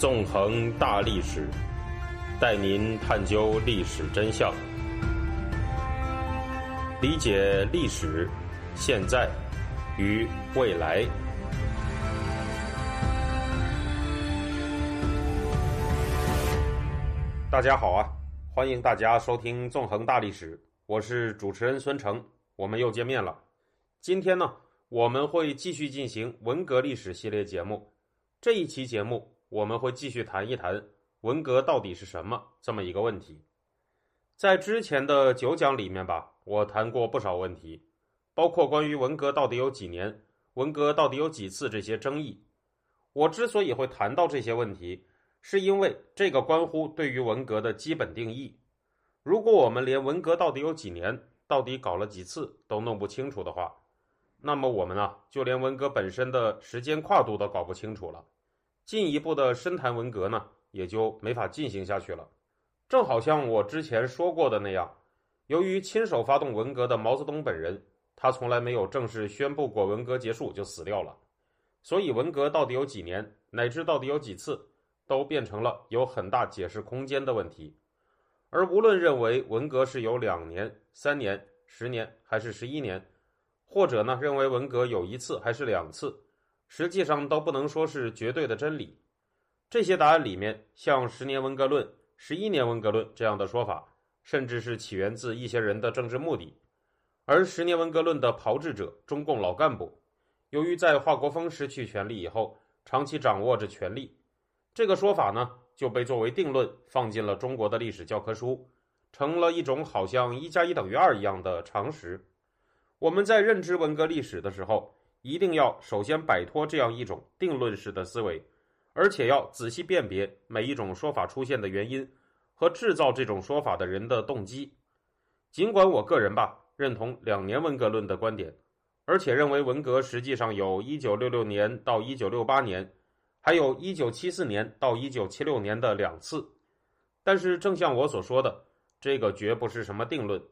纵横大历史，带您探究历史真相，理解历史、现在与未来。大家好啊，欢迎大家收听《纵横大历史》，我是主持人孙成，我们又见面了。今天呢，我们会继续进行文革历史系列节目。这一期节目，我们会继续谈一谈文革到底是什么这么一个问题。在之前的九讲里面吧，我谈过不少问题，包括关于文革到底有几年、文革到底有几次这些争议。我之所以会谈到这些问题，是因为这个关乎对于文革的基本定义。如果我们连文革到底有几年、到底搞了几次都弄不清楚的话，那么我们啊，就连文革本身的时间跨度都搞不清楚了，进一步的深谈文革呢，也就没法进行下去了。正好像我之前说过的那样，由于亲手发动文革的毛泽东本人，他从来没有正式宣布过文革结束就死掉了，所以文革到底有几年，乃至到底有几次，都变成了有很大解释空间的问题。而无论认为文革是有两年、三年、十年还是十一年。或者呢，认为文革有一次还是两次，实际上都不能说是绝对的真理。这些答案里面，像十年文革论、十一年文革论这样的说法，甚至是起源自一些人的政治目的。而十年文革论的炮制者，中共老干部，由于在华国锋失去权力以后，长期掌握着权力，这个说法呢，就被作为定论放进了中国的历史教科书，成了一种好像一加一等于二一样的常识。我们在认知文革历史的时候，一定要首先摆脱这样一种定论式的思维，而且要仔细辨别每一种说法出现的原因和制造这种说法的人的动机。尽管我个人吧认同两年文革论的观点，而且认为文革实际上有一九六六年到一九六八年，还有一九七四年到一九七六年的两次，但是正像我所说的，这个绝不是什么定论。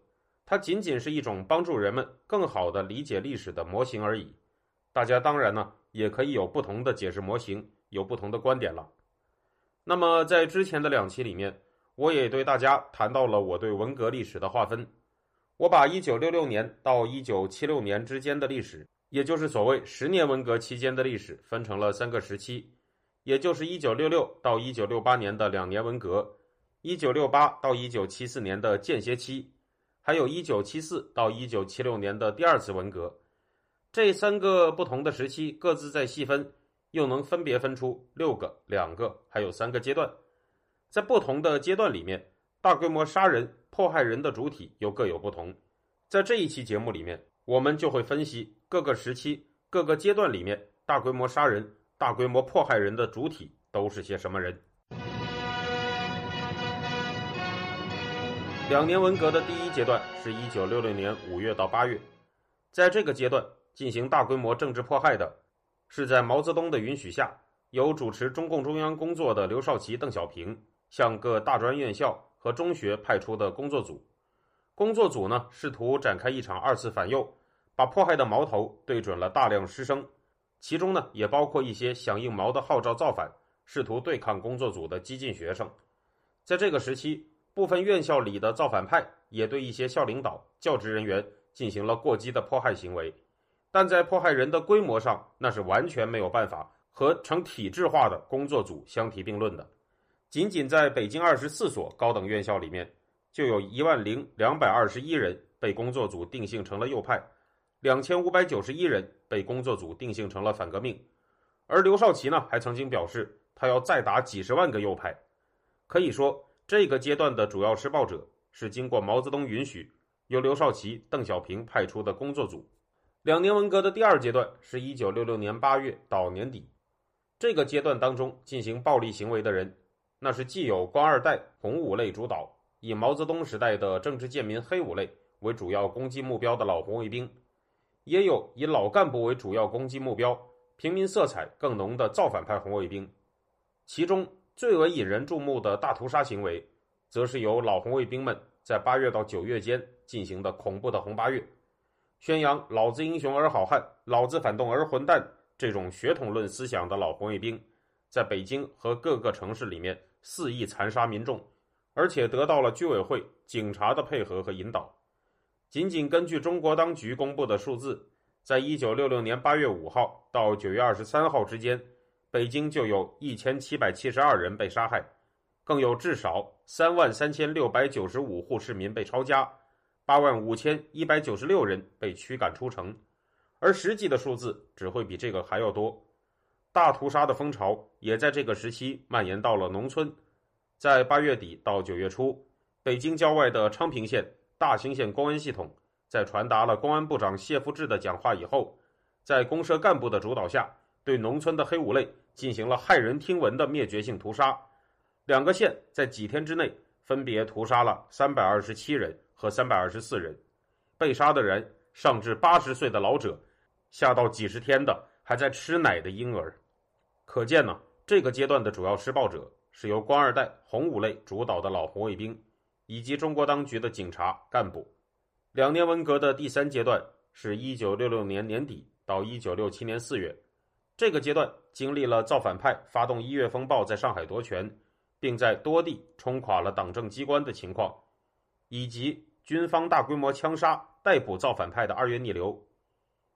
它仅仅是一种帮助人们更好地理解历史的模型而已。大家当然呢，也可以有不同的解释模型，有不同的观点了。那么在之前的两期里面，我也对大家谈到了我对文革历史的划分。我把1966年到1976年之间的历史，也就是所谓十年文革期间的历史，分成了三个时期，也就是1966到1968年的两年文革，1968到1974年的间歇期。还有一九七四到一九七六年的第二次文革，这三个不同的时期各自再细分，又能分别分出六个、两个，还有三个阶段。在不同的阶段里面，大规模杀人、迫害人的主体又各有不同。在这一期节目里面，我们就会分析各个时期、各个阶段里面大规模杀人、大规模迫害人的主体都是些什么人。两年文革的第一阶段是一九六六年五月到八月，在这个阶段进行大规模政治迫害的，是在毛泽东的允许下，由主持中共中央工作的刘少奇、邓小平向各大专院校和中学派出的工作组。工作组呢，试图展开一场二次反右，把迫害的矛头对准了大量师生，其中呢，也包括一些响应毛的号召造反，试图对抗工作组的激进学生。在这个时期。部分院校里的造反派也对一些校领导、教职人员进行了过激的迫害行为，但在迫害人的规模上，那是完全没有办法和成体制化的工作组相提并论的。仅仅在北京二十四所高等院校里面，就有一万零两百二十一人被工作组定性成了右派，两千五百九十一人被工作组定性成了反革命。而刘少奇呢，还曾经表示他要再打几十万个右派，可以说。这个阶段的主要施暴者是经过毛泽东允许，由刘少奇、邓小平派出的工作组。两年文革的第二阶段是一九六六年八月到年底，这个阶段当中进行暴力行为的人，那是既有官二代、红五类主导，以毛泽东时代的政治贱民黑五类为主要攻击目标的老红卫兵，也有以老干部为主要攻击目标、平民色彩更浓的造反派红卫兵，其中。最为引人注目的大屠杀行为，则是由老红卫兵们在八月到九月间进行的恐怖的红八月，宣扬“老子英雄而好汉，老子反动而混蛋”这种血统论思想的老红卫兵，在北京和各个城市里面肆意残杀民众，而且得到了居委会、警察的配合和引导。仅仅根据中国当局公布的数字，在一九六六年八月五号到九月二十三号之间，北京就有一千七百七十二人被杀害，更有至少三万三千六百九十五户市民被抄家，八万五千一百九十六人被驱赶出城，而实际的数字只会比这个还要多。大屠杀的风潮也在这个时期蔓延到了农村，在八月底到九月初，北京郊外的昌平县。大兴县公安系统在传达了公安部长谢富治的讲话以后，在公社干部的主导下，对农村的黑五类进行了骇人听闻的灭绝性屠杀。两个县在几天之内分别屠杀了三百二十七人和三百二十四人，被杀的人上至八十岁的老者，下到几十天的还在吃奶的婴儿。可见呢，这个阶段的主要施暴者是由官二代、红五类主导的老红卫兵。以及中国当局的警察干部，两年文革的第三阶段是一九六六年年底到一九六七年四月，这个阶段经历了造反派发动一月风暴在上海夺权，并在多地冲垮了党政机关的情况，以及军方大规模枪杀逮捕造反派的二月逆流。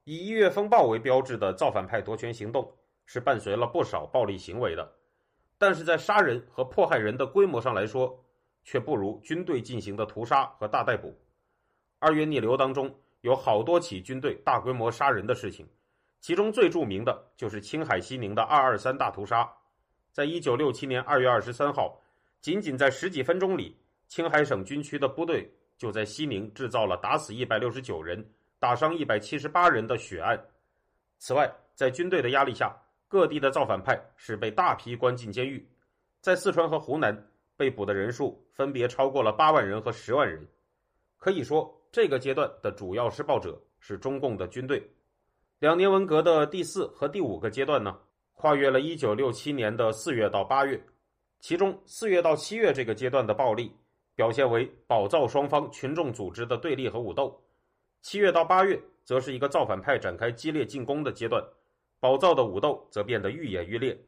以一月风暴为标志的造反派夺权行动是伴随了不少暴力行为的，但是在杀人和迫害人的规模上来说，却不如军队进行的屠杀和大逮捕。二月逆流当中有好多起军队大规模杀人的事情，其中最著名的就是青海西宁的二二三大屠杀。在一九六七年二月二十三号，仅仅在十几分钟里，青海省军区的部队就在西宁制造了打死一百六十九人、打伤一百七十八人的血案。此外，在军队的压力下，各地的造反派是被大批关进监狱。在四川和湖南。被捕的人数分别超过了八万人和十万人，可以说这个阶段的主要施暴者是中共的军队。两年文革的第四和第五个阶段呢，跨越了一九六七年的四月到八月，其中四月到七月这个阶段的暴力表现为保造双方群众组织的对立和武斗，七月到八月则是一个造反派展开激烈进攻的阶段，保造的武斗则变得愈演愈烈。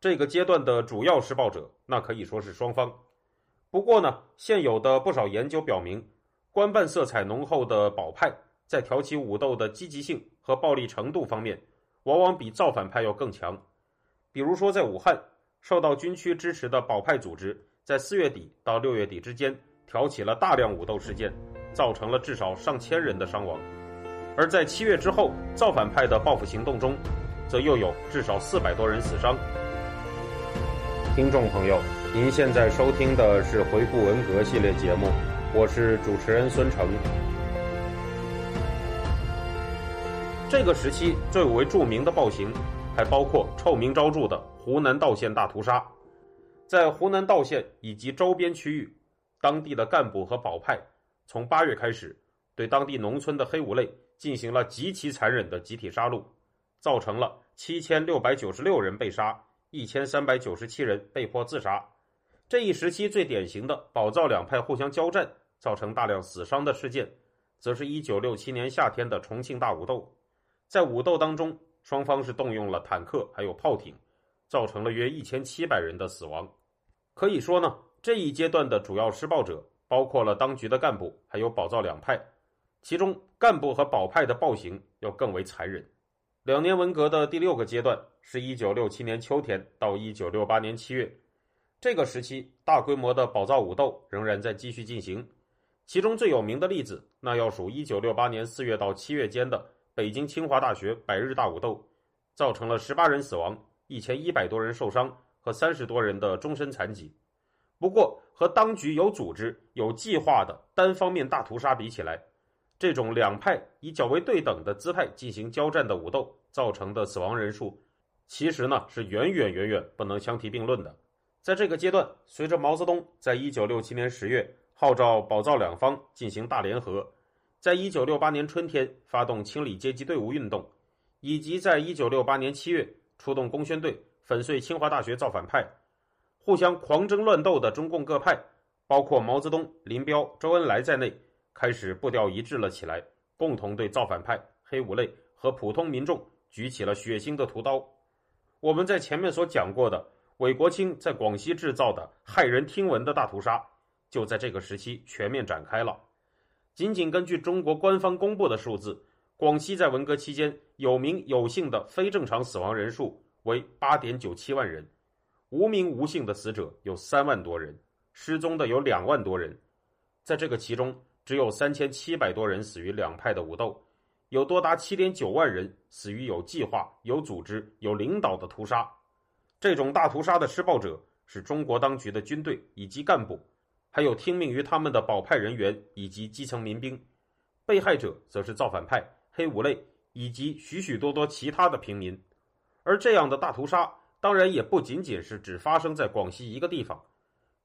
这个阶段的主要施暴者，那可以说是双方。不过呢，现有的不少研究表明，官办色彩浓厚的保派在挑起武斗的积极性和暴力程度方面，往往比造反派要更强。比如说，在武汉，受到军区支持的保派组织，在四月底到六月底之间挑起了大量武斗事件，造成了至少上千人的伤亡；而在七月之后，造反派的报复行动中，则又有至少四百多人死伤。听众朋友，您现在收听的是《回顾文革》系列节目，我是主持人孙成。这个时期最为著名的暴行，还包括臭名昭著的湖南道县大屠杀。在湖南道县以及周边区域，当地的干部和保派从八月开始，对当地农村的黑五类进行了极其残忍的集体杀戮，造成了七千六百九十六人被杀。一千三百九十七人被迫自杀。这一时期最典型的保造两派互相交战，造成大量死伤的事件，则是一九六七年夏天的重庆大武斗。在武斗当中，双方是动用了坦克还有炮艇，造成了约一千七百人的死亡。可以说呢，这一阶段的主要施暴者包括了当局的干部还有保造两派，其中干部和保派的暴行要更为残忍。两年文革的第六个阶段是一九六七年秋天到一九六八年七月，这个时期大规模的保造武斗仍然在继续进行。其中最有名的例子，那要数一九六八年四月到七月间的北京清华大学百日大武斗，造成了十八人死亡、一千一百多人受伤和三十多人的终身残疾。不过，和当局有组织、有计划的单方面大屠杀比起来，这种两派以较为对等的姿态进行交战的武斗造成的死亡人数，其实呢是远远远远不能相提并论的。在这个阶段，随着毛泽东在一九六七年十月号召保造两方进行大联合，在一九六八年春天发动清理阶级队伍运动，以及在一九六八年七月出动工宣队粉碎清华大学造反派，互相狂争乱斗的中共各派，包括毛泽东、林彪、周恩来在内。开始步调一致了起来，共同对造反派、黑五类和普通民众举起了血腥的屠刀。我们在前面所讲过的韦国清在广西制造的骇人听闻的大屠杀，就在这个时期全面展开了。仅仅根据中国官方公布的数字，广西在文革期间有名有姓的非正常死亡人数为八点九七万人，无名无姓的死者有三万多人，失踪的有两万多人。在这个其中，只有三千七百多人死于两派的武斗。有多达七点九万人死于有计划、有组织、有领导的屠杀。这种大屠杀的施暴者是中国当局的军队以及干部，还有听命于他们的保派人员以及基层民兵。被害者则是造反派、黑五类以及许许多多其他的平民。而这样的大屠杀，当然也不仅仅是只发生在广西一个地方，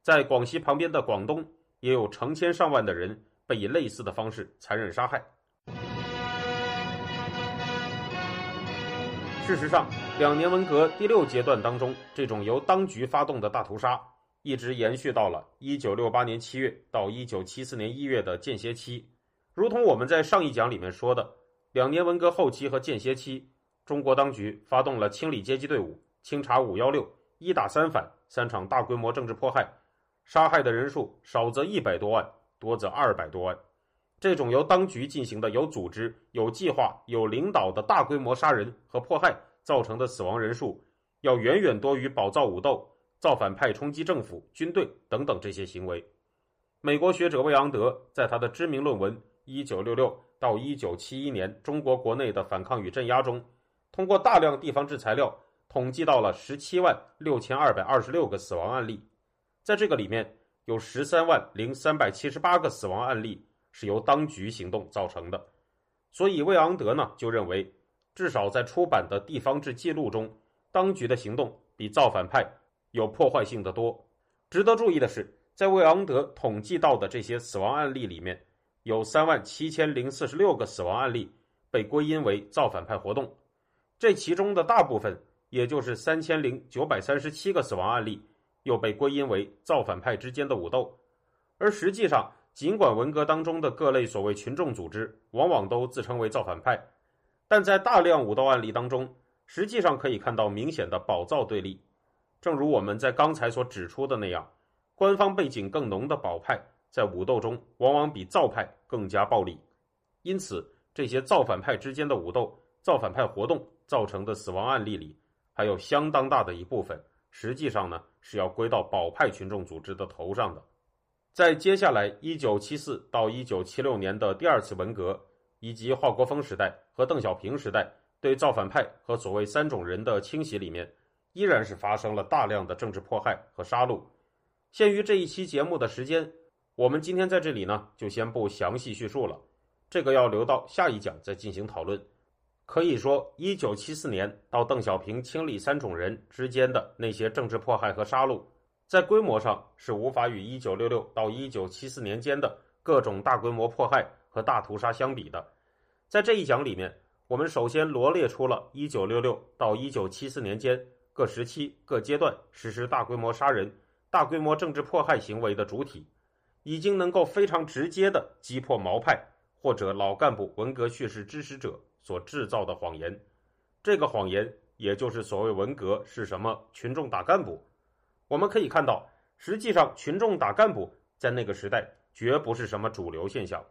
在广西旁边的广东，也有成千上万的人被以类似的方式残忍杀害。事实上，两年文革第六阶段当中，这种由当局发动的大屠杀，一直延续到了一九六八年七月到一九七四年一月的间歇期。如同我们在上一讲里面说的，两年文革后期和间歇期，中国当局发动了清理阶级队伍、清查“五幺六”、一打三反三场大规模政治迫害，杀害的人数少则一百多万，多则二百多万。这种由当局进行的有组织、有计划、有领导的大规模杀人和迫害造成的死亡人数，要远远多于保造武斗、造反派冲击政府、军队等等这些行为。美国学者魏昂德在他的知名论文《一九六六到一九七一年中国国内的反抗与镇压》中，通过大量地方志材料统计到了十七万六千二百二十六个死亡案例，在这个里面有十三万零三百七十八个死亡案例。是由当局行动造成的，所以魏昂德呢就认为，至少在出版的地方志记录中，当局的行动比造反派有破坏性的多。值得注意的是，在魏昂德统计到的这些死亡案例里面，有三万七千零四十六个死亡案例被归因为造反派活动，这其中的大部分，也就是三千零九百三十七个死亡案例，又被归因为造反派之间的武斗，而实际上。尽管文革当中的各类所谓群众组织往往都自称为造反派，但在大量武斗案例当中，实际上可以看到明显的保造对立。正如我们在刚才所指出的那样，官方背景更浓的保派在武斗中往往比造派更加暴力。因此，这些造反派之间的武斗、造反派活动造成的死亡案例里，还有相当大的一部分，实际上呢是要归到保派群众组织的头上的。在接下来一九七四到一九七六年的第二次文革，以及华国锋时代和邓小平时代对造反派和所谓三种人的清洗里面，依然是发生了大量的政治迫害和杀戮。限于这一期节目的时间，我们今天在这里呢就先不详细叙述了，这个要留到下一讲再进行讨论。可以说，一九七四年到邓小平清理三种人之间的那些政治迫害和杀戮。在规模上是无法与1966到1974年间的各种大规模迫害和大屠杀相比的。在这一讲里面，我们首先罗列出了一九六六到1974年间各时期各阶段实施大规模杀人、大规模政治迫害行为的主体，已经能够非常直接的击破毛派或者老干部文革叙事支持者所制造的谎言。这个谎言也就是所谓文革是什么群众打干部。我们可以看到，实际上群众打干部在那个时代绝不是什么主流现象。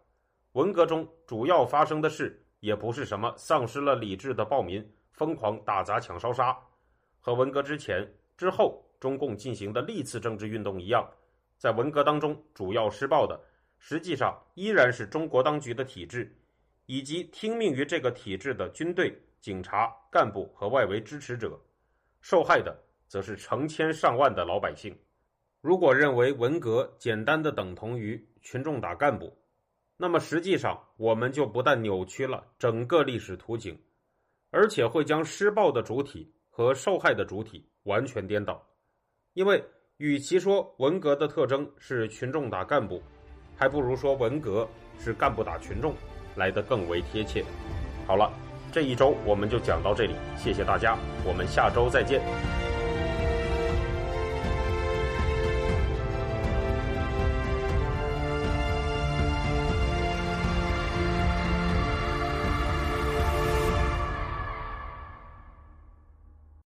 文革中主要发生的事也不是什么丧失了理智的暴民疯狂打砸抢烧杀，和文革之前、之后中共进行的历次政治运动一样，在文革当中主要施暴的，实际上依然是中国当局的体制，以及听命于这个体制的军队、警察、干部和外围支持者，受害的。则是成千上万的老百姓。如果认为文革简单的等同于群众打干部，那么实际上我们就不但扭曲了整个历史图景，而且会将施暴的主体和受害的主体完全颠倒。因为与其说文革的特征是群众打干部，还不如说文革是干部打群众来得更为贴切。好了，这一周我们就讲到这里，谢谢大家，我们下周再见。